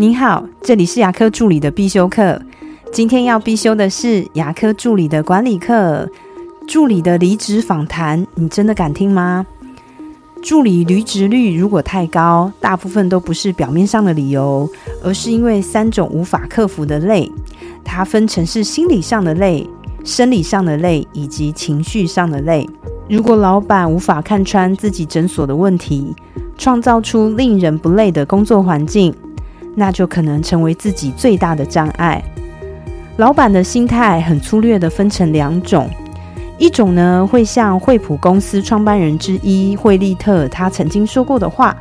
您好，这里是牙科助理的必修课。今天要必修的是牙科助理的管理课。助理的离职访谈，你真的敢听吗？助理离职率如果太高，大部分都不是表面上的理由，而是因为三种无法克服的累。它分成是心理上的累、生理上的累以及情绪上的累。如果老板无法看穿自己诊所的问题，创造出令人不累的工作环境，那就可能成为自己最大的障碍。老板的心态很粗略的分成两种，一种呢会像惠普公司创办人之一惠利特他曾经说过的话，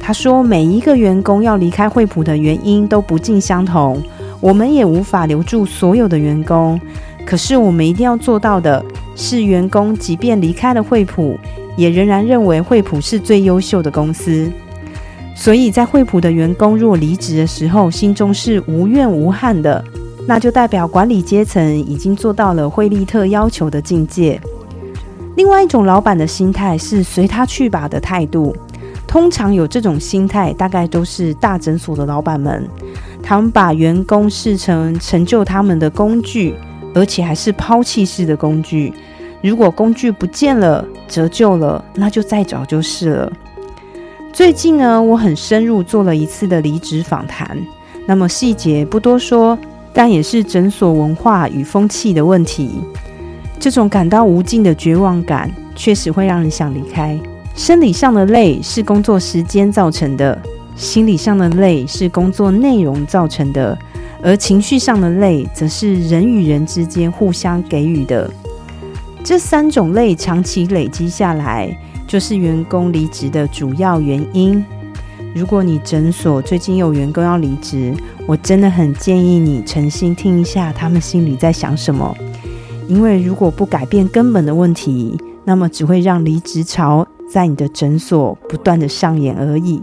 他说每一个员工要离开惠普的原因都不尽相同，我们也无法留住所有的员工，可是我们一定要做到的是，员工即便离开了惠普。也仍然认为惠普是最优秀的公司，所以在惠普的员工若离职的时候，心中是无怨无憾的，那就代表管理阶层已经做到了惠利特要求的境界。另外一种老板的心态是随他去吧的态度，通常有这种心态，大概都是大诊所的老板们，他们把员工视成成就他们的工具，而且还是抛弃式的工具。如果工具不见了、折旧了，那就再找就是了。最近呢，我很深入做了一次的离职访谈，那么细节不多说，但也是诊所文化与风气的问题。这种感到无尽的绝望感，确实会让人想离开。生理上的累是工作时间造成的，心理上的累是工作内容造成的，而情绪上的累，则是人与人之间互相给予的。这三种累长期累积下来，就是员工离职的主要原因。如果你诊所最近有员工要离职，我真的很建议你诚心听一下他们心里在想什么。因为如果不改变根本的问题，那么只会让离职潮在你的诊所不断的上演而已。